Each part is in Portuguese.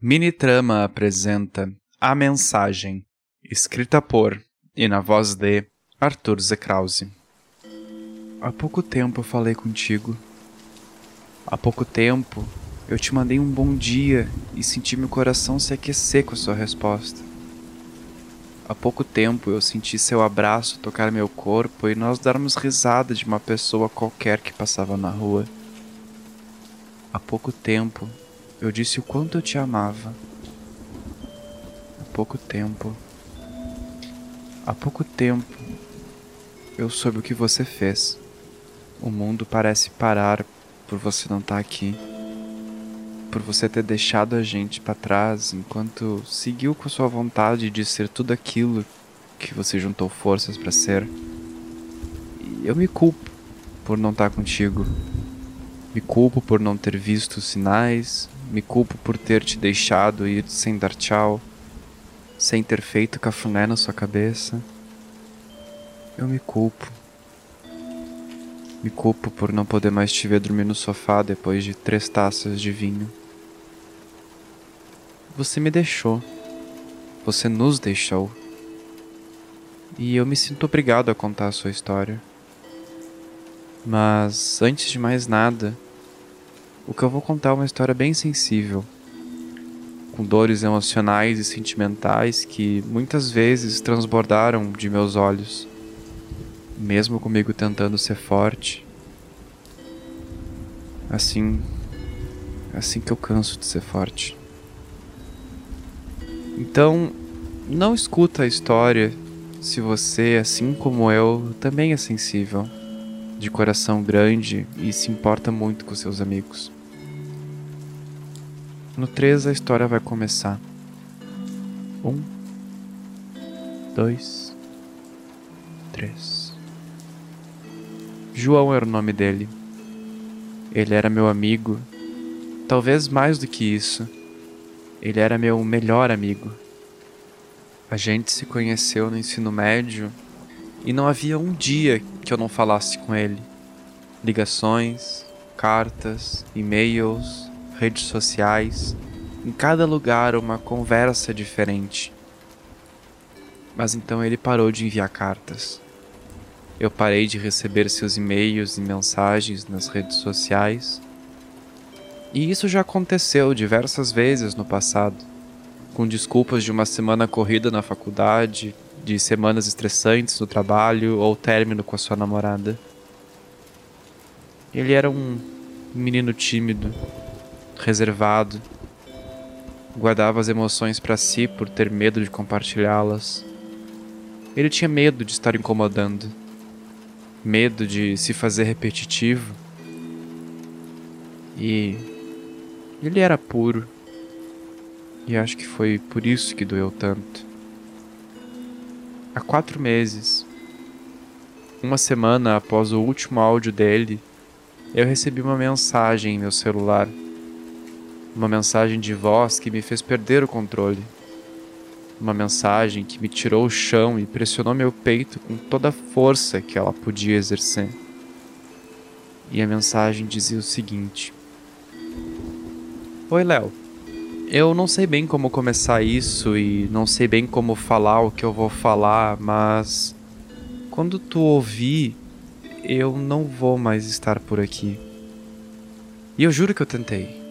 Minitrama apresenta A Mensagem, escrita por e na voz de Arthur Zekrause. Há pouco tempo eu falei contigo. Há pouco tempo eu te mandei um bom dia e senti meu coração se aquecer com a sua resposta. Há pouco tempo eu senti seu abraço tocar meu corpo e nós darmos risada de uma pessoa qualquer que passava na rua. Há pouco tempo eu disse o quanto eu te amava. Há pouco tempo. Há pouco tempo eu soube o que você fez. O mundo parece parar por você não estar tá aqui. Por você ter deixado a gente para trás enquanto seguiu com sua vontade de ser tudo aquilo que você juntou forças para ser. E eu me culpo por não estar tá contigo. Me culpo por não ter visto os sinais, me culpo por ter te deixado ir sem dar tchau, sem ter feito cafuné na sua cabeça. Eu me culpo. Me culpo por não poder mais te ver dormir no sofá depois de três taças de vinho. Você me deixou. Você nos deixou. E eu me sinto obrigado a contar a sua história. Mas, antes de mais nada, o que eu vou contar é uma história bem sensível, com dores emocionais e sentimentais que muitas vezes transbordaram de meus olhos, mesmo comigo tentando ser forte. Assim, assim que eu canso de ser forte. Então, não escuta a história se você, assim como eu, também é sensível, de coração grande e se importa muito com seus amigos. No 3 a história vai começar. Um, dois, três. João era o nome dele. Ele era meu amigo. Talvez mais do que isso. Ele era meu melhor amigo. A gente se conheceu no ensino médio e não havia um dia que eu não falasse com ele. Ligações, cartas, e-mails, redes sociais, em cada lugar uma conversa diferente. Mas então ele parou de enviar cartas. Eu parei de receber seus e-mails e mensagens nas redes sociais. E isso já aconteceu diversas vezes no passado, com desculpas de uma semana corrida na faculdade, de semanas estressantes no trabalho ou término com a sua namorada. Ele era um menino tímido, reservado. Guardava as emoções para si por ter medo de compartilhá-las. Ele tinha medo de estar incomodando, medo de se fazer repetitivo. E ele era puro. E acho que foi por isso que doeu tanto. Há quatro meses, uma semana após o último áudio dele, eu recebi uma mensagem em meu celular uma mensagem de voz que me fez perder o controle. Uma mensagem que me tirou o chão e pressionou meu peito com toda a força que ela podia exercer. E a mensagem dizia o seguinte: Oi, Léo. Eu não sei bem como começar isso e não sei bem como falar o que eu vou falar, mas quando tu ouvir, eu não vou mais estar por aqui. E eu juro que eu tentei.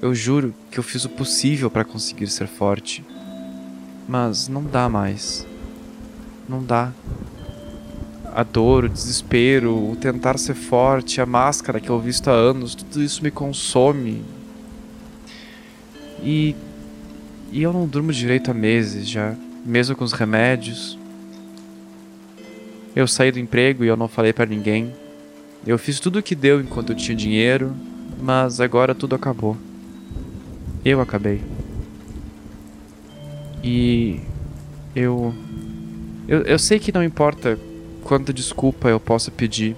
Eu juro que eu fiz o possível para conseguir ser forte. Mas não dá mais. Não dá. A dor, o desespero, o tentar ser forte, a máscara que eu visto há anos, tudo isso me consome. E. E eu não durmo direito há meses já, mesmo com os remédios. Eu saí do emprego e eu não falei para ninguém. Eu fiz tudo o que deu enquanto eu tinha dinheiro, mas agora tudo acabou. Eu acabei. E eu, eu eu sei que não importa quanta desculpa eu possa pedir,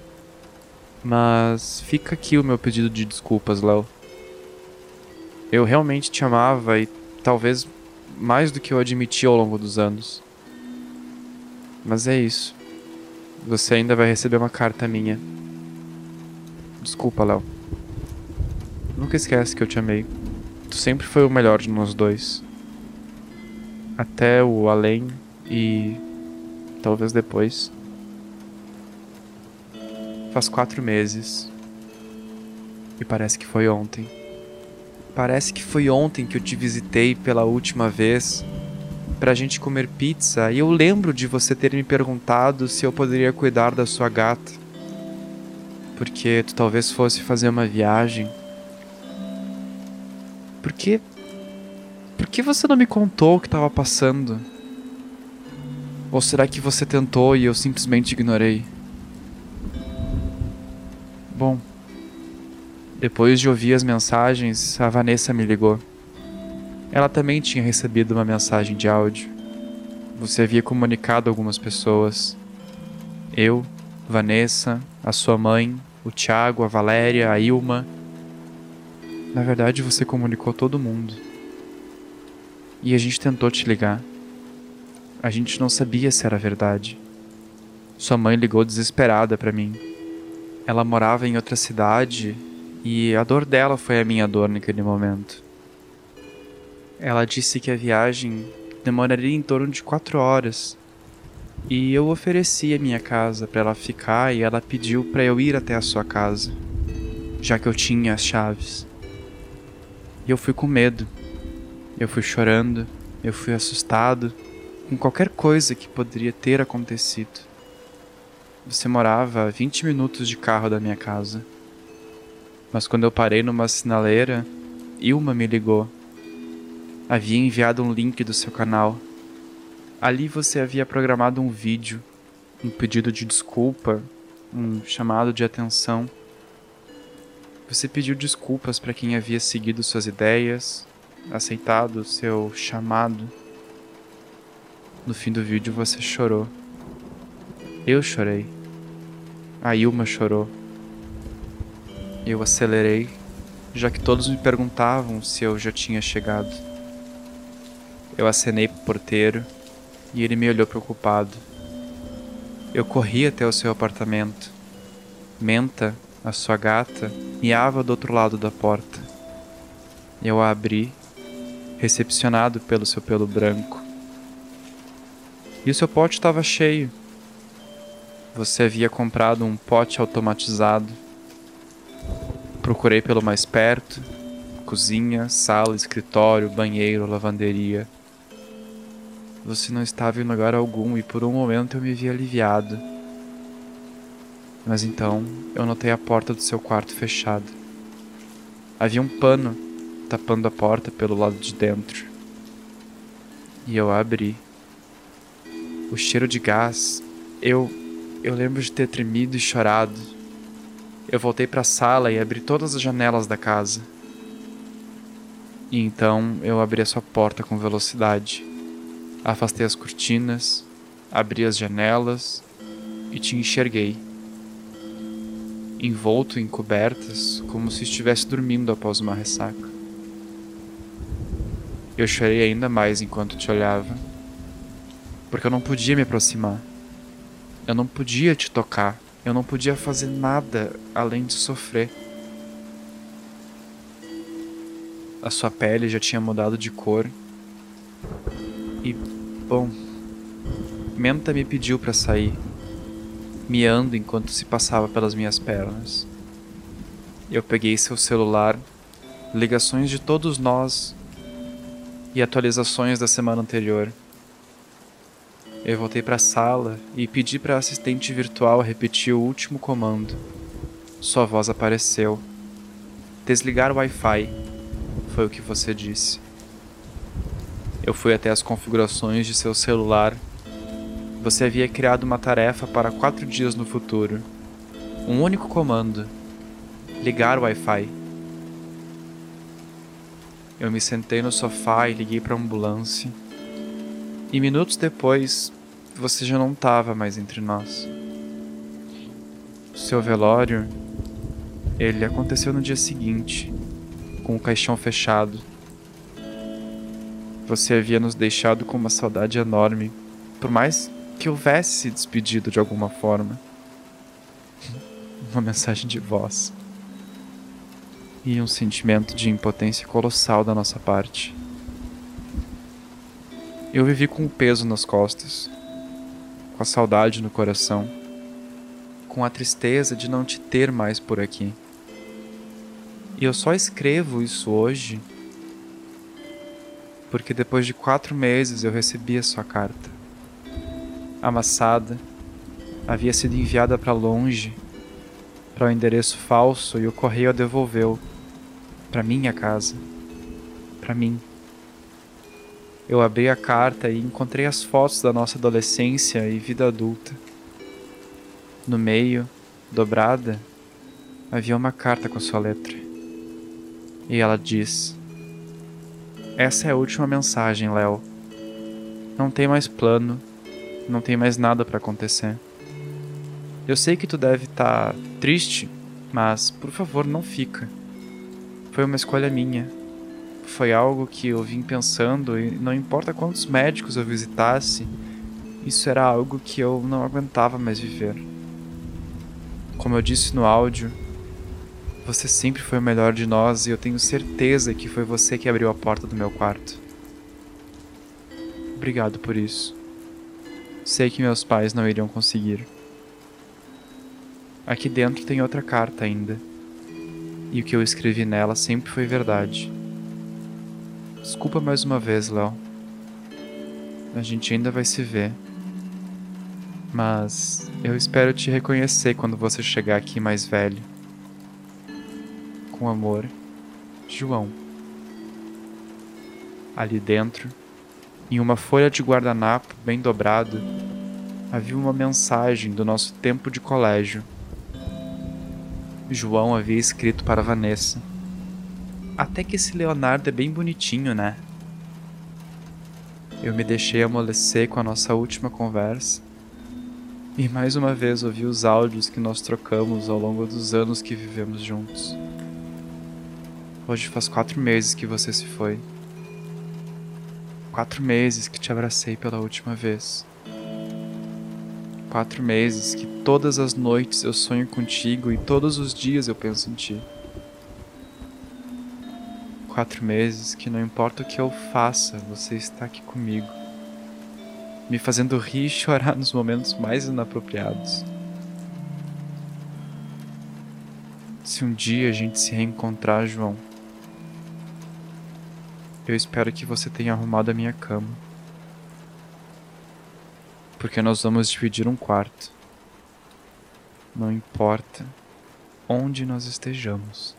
mas fica aqui o meu pedido de desculpas, Léo. Eu realmente te amava e talvez mais do que eu admiti ao longo dos anos. Mas é isso. Você ainda vai receber uma carta minha. Desculpa, Léo. Nunca esquece que eu te amei. Tu sempre foi o melhor de nós dois. Até o além e talvez depois. Faz quatro meses. E parece que foi ontem. Parece que foi ontem que eu te visitei pela última vez pra gente comer pizza e eu lembro de você ter me perguntado se eu poderia cuidar da sua gata. Porque tu talvez fosse fazer uma viagem. Por que. Por que você não me contou o que estava passando? Ou será que você tentou e eu simplesmente ignorei? Bom, depois de ouvir as mensagens, a Vanessa me ligou. Ela também tinha recebido uma mensagem de áudio. Você havia comunicado a algumas pessoas. Eu, Vanessa, a sua mãe, o Tiago, a Valéria, a Ilma. Na verdade, você comunicou todo mundo. E a gente tentou te ligar. A gente não sabia se era verdade. Sua mãe ligou desesperada para mim. Ela morava em outra cidade e a dor dela foi a minha dor naquele momento. Ela disse que a viagem demoraria em torno de quatro horas. E eu ofereci a minha casa para ela ficar e ela pediu para eu ir até a sua casa, já que eu tinha as chaves. E eu fui com medo. Eu fui chorando, eu fui assustado com qualquer coisa que poderia ter acontecido. Você morava a 20 minutos de carro da minha casa. Mas quando eu parei numa sinaleira, Ilma me ligou. Havia enviado um link do seu canal. Ali você havia programado um vídeo, um pedido de desculpa, um chamado de atenção. Você pediu desculpas para quem havia seguido suas ideias, aceitado seu chamado. No fim do vídeo você chorou. Eu chorei. A Ilma chorou. Eu acelerei, já que todos me perguntavam se eu já tinha chegado. Eu acenei pro porteiro e ele me olhou preocupado. Eu corri até o seu apartamento. Menta, a sua gata, miava do outro lado da porta. Eu a abri, recepcionado pelo seu pelo branco. E o seu pote estava cheio. Você havia comprado um pote automatizado Procurei pelo mais perto: cozinha, sala, escritório, banheiro, lavanderia. Você não estava em lugar algum e por um momento eu me vi aliviado. Mas então eu notei a porta do seu quarto fechada. Havia um pano tapando a porta pelo lado de dentro. E eu a abri. O cheiro de gás, eu eu lembro de ter tremido e chorado eu voltei para a sala e abri todas as janelas da casa. E então eu abri a sua porta com velocidade. Afastei as cortinas, abri as janelas e te enxerguei. Envolto em cobertas, como se estivesse dormindo após uma ressaca. Eu chorei ainda mais enquanto te olhava, porque eu não podia me aproximar. Eu não podia te tocar eu não podia fazer nada além de sofrer. A sua pele já tinha mudado de cor. E, bom, Menta me pediu para sair, miando enquanto se passava pelas minhas pernas. Eu peguei seu celular, ligações de todos nós e atualizações da semana anterior. Eu voltei para a sala e pedi para a assistente virtual repetir o último comando. Sua voz apareceu. Desligar o Wi-Fi, foi o que você disse. Eu fui até as configurações de seu celular. Você havia criado uma tarefa para quatro dias no futuro. Um único comando: ligar o Wi-Fi. Eu me sentei no sofá e liguei para a ambulância. E minutos depois, você já não estava mais entre nós. Seu velório, ele aconteceu no dia seguinte, com o caixão fechado. Você havia nos deixado com uma saudade enorme, por mais que houvesse se despedido de alguma forma. Uma mensagem de voz. e um sentimento de impotência colossal da nossa parte. Eu vivi com o peso nas costas, com a saudade no coração, com a tristeza de não te ter mais por aqui. E eu só escrevo isso hoje porque depois de quatro meses eu recebi a sua carta. Amassada, havia sido enviada para longe, para o um endereço falso e o correio a devolveu para minha casa, para mim. Eu abri a carta e encontrei as fotos da nossa adolescência e vida adulta. No meio, dobrada, havia uma carta com sua letra. E ela diz: Essa é a última mensagem, Léo. Não tem mais plano, não tem mais nada para acontecer. Eu sei que tu deve estar tá triste, mas por favor, não fica. Foi uma escolha minha. Foi algo que eu vim pensando e não importa quantos médicos eu visitasse, isso era algo que eu não aguentava mais viver. Como eu disse no áudio, você sempre foi o melhor de nós e eu tenho certeza que foi você que abriu a porta do meu quarto. Obrigado por isso. Sei que meus pais não iriam conseguir. Aqui dentro tem outra carta ainda e o que eu escrevi nela sempre foi verdade. Desculpa mais uma vez, Léo. A gente ainda vai se ver. Mas eu espero te reconhecer quando você chegar aqui mais velho. Com amor, João. Ali dentro, em uma folha de guardanapo bem dobrado, havia uma mensagem do nosso tempo de colégio. João havia escrito para Vanessa. Até que esse Leonardo é bem bonitinho, né? Eu me deixei amolecer com a nossa última conversa e mais uma vez ouvi os áudios que nós trocamos ao longo dos anos que vivemos juntos. Hoje faz quatro meses que você se foi. Quatro meses que te abracei pela última vez. Quatro meses que todas as noites eu sonho contigo e todos os dias eu penso em ti. Quatro meses que não importa o que eu faça, você está aqui comigo, me fazendo rir e chorar nos momentos mais inapropriados. Se um dia a gente se reencontrar, João, eu espero que você tenha arrumado a minha cama porque nós vamos dividir um quarto. Não importa onde nós estejamos.